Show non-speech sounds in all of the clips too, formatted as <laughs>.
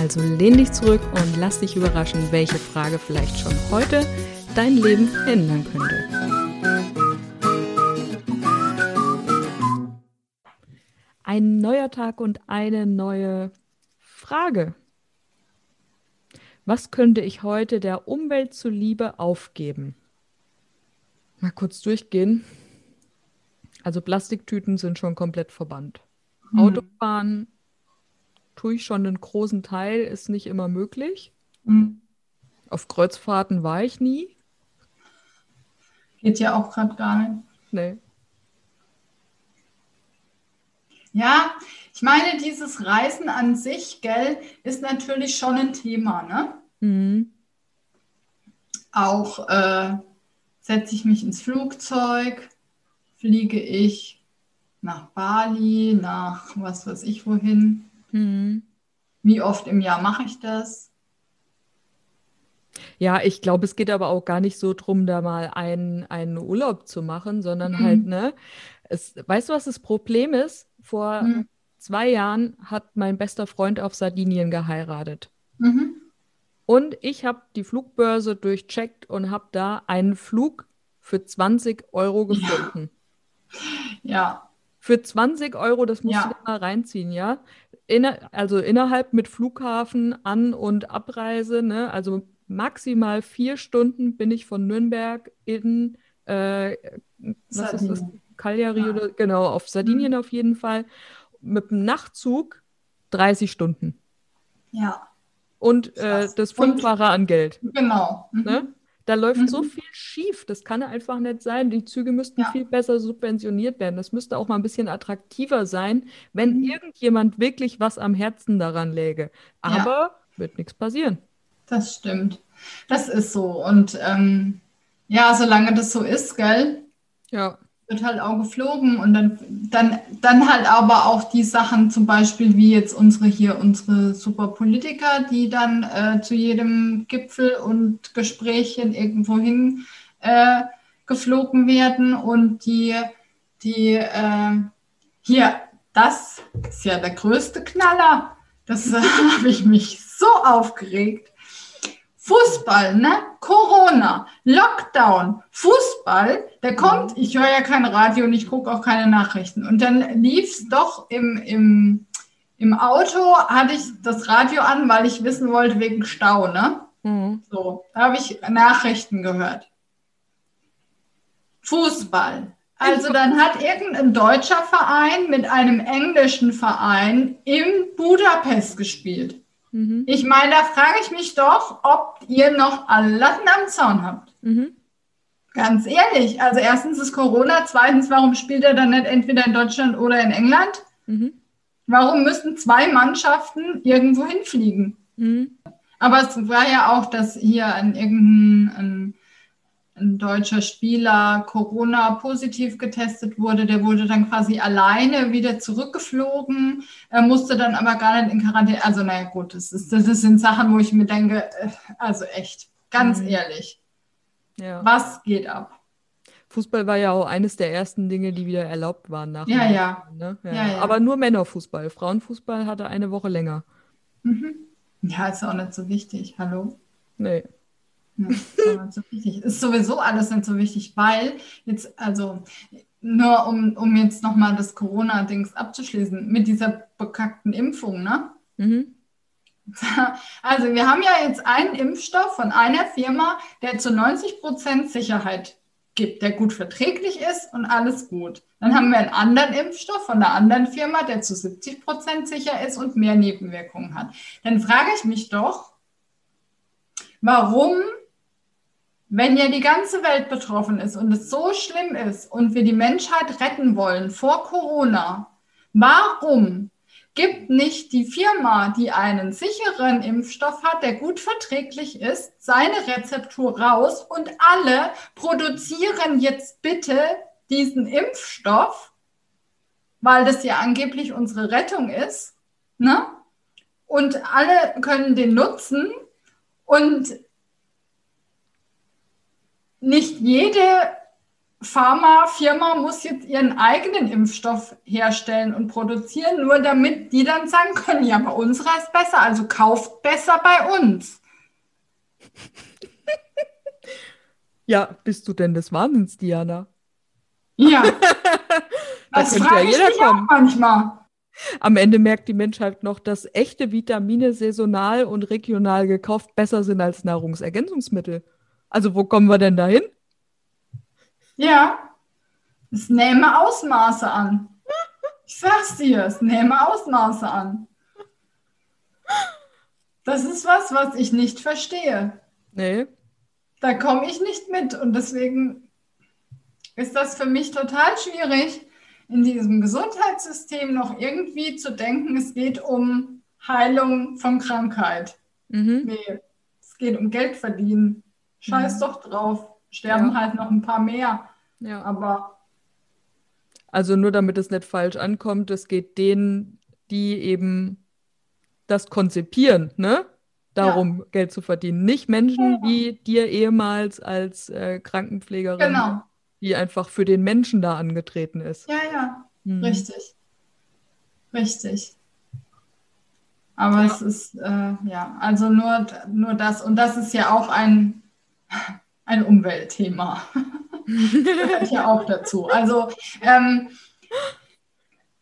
also lehn dich zurück und lass dich überraschen, welche Frage vielleicht schon heute dein Leben ändern könnte. Ein neuer Tag und eine neue Frage. Was könnte ich heute der Umwelt zuliebe aufgeben? Mal kurz durchgehen. Also Plastiktüten sind schon komplett verbannt. Hm. Autofahren tue ich schon einen großen Teil, ist nicht immer möglich. Mhm. Auf Kreuzfahrten war ich nie. Geht ja auch gerade gar nicht. Nee. Ja, ich meine, dieses Reisen an sich, gell, ist natürlich schon ein Thema, ne? Mhm. Auch äh, setze ich mich ins Flugzeug, fliege ich nach Bali, nach was weiß ich wohin. Mhm. Wie oft im Jahr mache ich das? Ja, ich glaube, es geht aber auch gar nicht so drum, da mal einen, einen Urlaub zu machen, sondern mhm. halt, ne? Es, weißt du, was das Problem ist? Vor mhm. zwei Jahren hat mein bester Freund auf Sardinien geheiratet. Mhm. Und ich habe die Flugbörse durchcheckt und habe da einen Flug für 20 Euro gefunden. Ja. ja. Für 20 Euro, das musst ja. du mal reinziehen, ja inner, also innerhalb mit Flughafen, An- und Abreise, ne? also maximal vier Stunden bin ich von Nürnberg in äh, was ist das? Cagliari ja. oder genau, auf Sardinien mhm. auf jeden Fall. Mit dem Nachtzug 30 Stunden. Ja. Und äh, das Fünffache an Geld. Genau. Mhm. Ne? Da läuft mhm. so viel schief. Das kann einfach nicht sein. Die Züge müssten ja. viel besser subventioniert werden. Das müsste auch mal ein bisschen attraktiver sein, wenn mhm. irgendjemand wirklich was am Herzen daran läge. Aber ja. wird nichts passieren. Das stimmt. Das ist so. Und ähm, ja, solange das so ist, gell? Ja wird halt auch geflogen und dann, dann, dann halt aber auch die Sachen, zum Beispiel wie jetzt unsere hier, unsere Superpolitiker, die dann äh, zu jedem Gipfel und Gesprächen irgendwohin äh, geflogen werden und die, die äh, hier, das ist ja der größte Knaller. Das <laughs> habe ich mich so aufgeregt. Fußball, ne? Corona, Lockdown, Fußball, der kommt, ich höre ja kein Radio und ich gucke auch keine Nachrichten. Und dann lief es doch im, im, im Auto, hatte ich das Radio an, weil ich wissen wollte wegen Stau, ne? Mhm. So, da habe ich Nachrichten gehört. Fußball. Also dann hat irgendein deutscher Verein mit einem englischen Verein in Budapest gespielt. Mhm. Ich meine, da frage ich mich doch, ob ihr noch alle Latten am Zaun habt. Mhm. Ganz ehrlich. Also erstens ist Corona, zweitens, warum spielt er dann nicht entweder in Deutschland oder in England? Mhm. Warum müssen zwei Mannschaften irgendwo hinfliegen? Mhm. Aber es war ja auch, dass hier an irgendein ein deutscher Spieler Corona positiv getestet wurde. Der wurde dann quasi alleine wieder zurückgeflogen, er musste dann aber gar nicht in Quarantäne. Also, naja, gut, das, ist, das sind Sachen, wo ich mir denke, äh, also echt, ganz mhm. ehrlich, ja. was geht ab? Fußball war ja auch eines der ersten Dinge, die wieder erlaubt waren nach. Ja, ja. Ne? ja, ja. Aber nur Männerfußball. Frauenfußball hatte eine Woche länger. Mhm. Ja, ist auch nicht so wichtig. Hallo? Nee. Ja, so ist sowieso alles nicht so wichtig, weil jetzt, also nur um, um jetzt nochmal das Corona-Dings abzuschließen, mit dieser bekackten Impfung, ne? Mhm. <laughs> Also wir haben ja jetzt einen Impfstoff von einer Firma, der zu 90 Prozent Sicherheit gibt, der gut verträglich ist und alles gut. Dann haben wir einen anderen Impfstoff von einer anderen Firma, der zu 70 Prozent sicher ist und mehr Nebenwirkungen hat. Dann frage ich mich doch, warum wenn ja die ganze Welt betroffen ist und es so schlimm ist und wir die Menschheit retten wollen vor Corona, warum gibt nicht die Firma, die einen sicheren Impfstoff hat, der gut verträglich ist, seine Rezeptur raus und alle produzieren jetzt bitte diesen Impfstoff, weil das ja angeblich unsere Rettung ist, ne? Und alle können den nutzen und nicht jede Pharmafirma muss jetzt ihren eigenen Impfstoff herstellen und produzieren, nur damit die dann sagen können, ja, bei unserer ist besser, also kauft besser bei uns. Ja, bist du denn des Wahnsinns, Diana? Ja. <laughs> das frage ja jeder ich kommen. manchmal. Am Ende merkt die Menschheit noch, dass echte Vitamine saisonal und regional gekauft besser sind als Nahrungsergänzungsmittel. Also wo kommen wir denn dahin? Ja, es nehme Ausmaße an. Ich sag's dir, es nehme Ausmaße an. Das ist was, was ich nicht verstehe. Nee. Da komme ich nicht mit und deswegen ist das für mich total schwierig, in diesem Gesundheitssystem noch irgendwie zu denken, es geht um Heilung von Krankheit. Mhm. Nee, es geht um Geld verdienen. Scheiß mhm. doch drauf. Sterben ja. halt noch ein paar mehr. Ja. Aber. Also nur damit es nicht falsch ankommt, es geht denen, die eben das konzipieren, ne? Darum ja. Geld zu verdienen. Nicht Menschen ja. wie dir ehemals als äh, Krankenpflegerin, genau. die einfach für den Menschen da angetreten ist. Ja, ja. Mhm. Richtig. Richtig. Aber ja. es ist, äh, ja, also nur, nur das. Und das ist ja auch ein, ein Umweltthema. gehört ja auch dazu. Also ähm,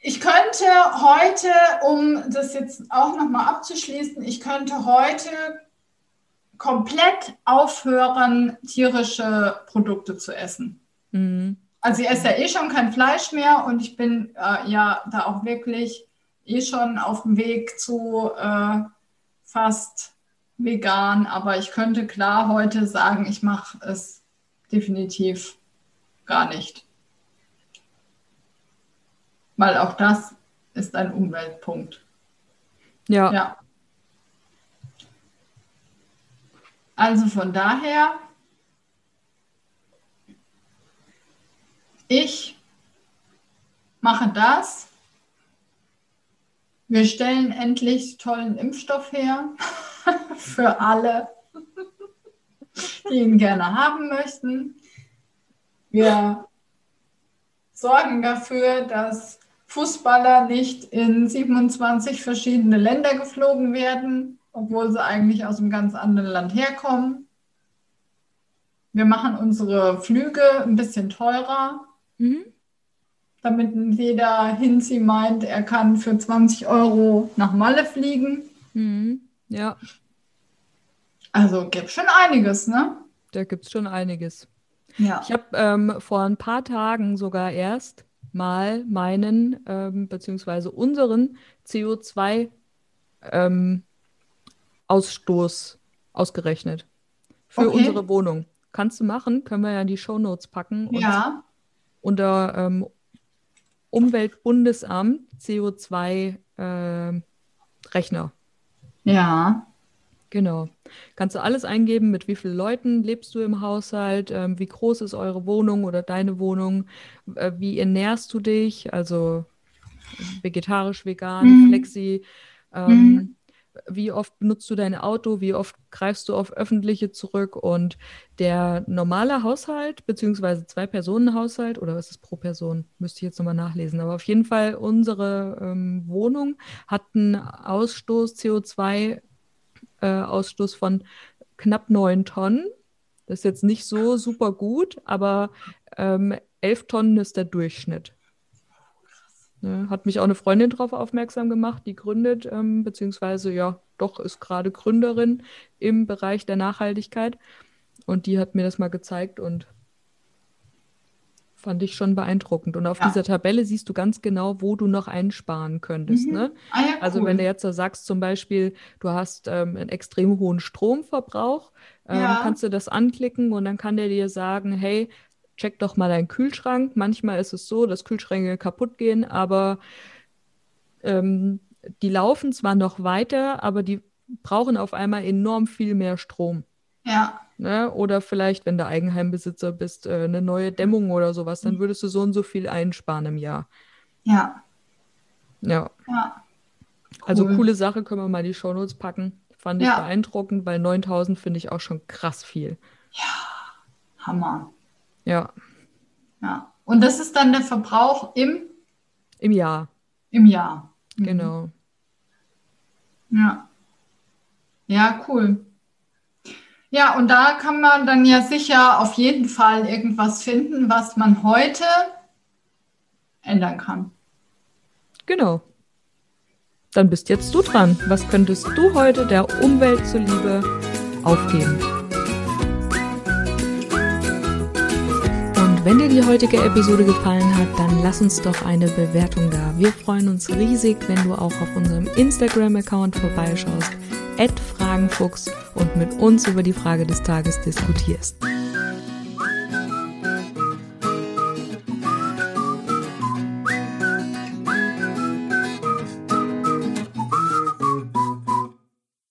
ich könnte heute, um das jetzt auch nochmal abzuschließen, ich könnte heute komplett aufhören, tierische Produkte zu essen. Mhm. Also ich esse ja eh schon kein Fleisch mehr und ich bin äh, ja da auch wirklich eh schon auf dem Weg zu äh, fast vegan, aber ich könnte klar heute sagen, ich mache es definitiv gar nicht. Weil auch das ist ein Umweltpunkt. Ja. ja. Also von daher, ich mache das. Wir stellen endlich tollen Impfstoff her <laughs> für alle, die ihn gerne haben möchten. Wir sorgen dafür, dass Fußballer nicht in 27 verschiedene Länder geflogen werden, obwohl sie eigentlich aus einem ganz anderen Land herkommen. Wir machen unsere Flüge ein bisschen teurer, mhm. damit jeder Hinzi meint, er kann für 20 Euro nach Malle fliegen. Mhm. Ja. Also gibt schon einiges, ne? Da gibt es schon einiges. Ja. Ich habe ähm, vor ein paar Tagen sogar erst mal meinen ähm, beziehungsweise unseren CO2 ähm, Ausstoß ausgerechnet für okay. unsere Wohnung. Kannst du machen, können wir ja in die Shownotes packen. ja. Unter ähm, Umweltbundesamt CO2 äh, Rechner. Ja. Genau. Kannst du alles eingeben, mit wie vielen Leuten lebst du im Haushalt, ähm, wie groß ist eure Wohnung oder deine Wohnung, äh, wie ernährst du dich, also vegetarisch, vegan, mhm. flexi, ähm, mhm. wie oft benutzt du dein Auto, wie oft greifst du auf öffentliche zurück und der normale Haushalt, beziehungsweise Zwei-Personen-Haushalt, oder was ist pro Person, müsste ich jetzt nochmal nachlesen, aber auf jeden Fall unsere ähm, Wohnung hat einen Ausstoß CO2 Ausstoß von knapp neun Tonnen. Das ist jetzt nicht so super gut, aber ähm, elf Tonnen ist der Durchschnitt. Ne, hat mich auch eine Freundin darauf aufmerksam gemacht, die gründet, ähm, beziehungsweise ja, doch ist gerade Gründerin im Bereich der Nachhaltigkeit. Und die hat mir das mal gezeigt und Fand ich schon beeindruckend. Und auf ja. dieser Tabelle siehst du ganz genau, wo du noch einsparen könntest. Mhm. Ne? Ah, ja, also wenn du jetzt so sagst, zum Beispiel, du hast ähm, einen extrem hohen Stromverbrauch, ähm, ja. kannst du das anklicken und dann kann der dir sagen, hey, check doch mal deinen Kühlschrank. Manchmal ist es so, dass Kühlschränke kaputt gehen, aber ähm, die laufen zwar noch weiter, aber die brauchen auf einmal enorm viel mehr Strom. Ja. Ne? Oder vielleicht, wenn du Eigenheimbesitzer bist, äh, eine neue Dämmung oder sowas, dann mhm. würdest du so und so viel einsparen im Jahr. Ja. Ja. ja. Also cool. Also coole Sache, können wir mal die Shownotes packen. Fand ich ja. beeindruckend, weil 9000 finde ich auch schon krass viel. Ja, Hammer. Ja. Ja. Und das ist dann der Verbrauch im? Im Jahr. Im Jahr. Mhm. Genau. Ja. Ja, cool. Ja, und da kann man dann ja sicher auf jeden Fall irgendwas finden, was man heute ändern kann. Genau. Dann bist jetzt du dran. Was könntest du heute der Umwelt zuliebe aufgeben? Und wenn dir die heutige Episode gefallen hat, dann lass uns doch eine Bewertung da. Wir freuen uns riesig, wenn du auch auf unserem Instagram-Account vorbeischaust Fragenfuchs und mit uns über die Frage des Tages diskutierst.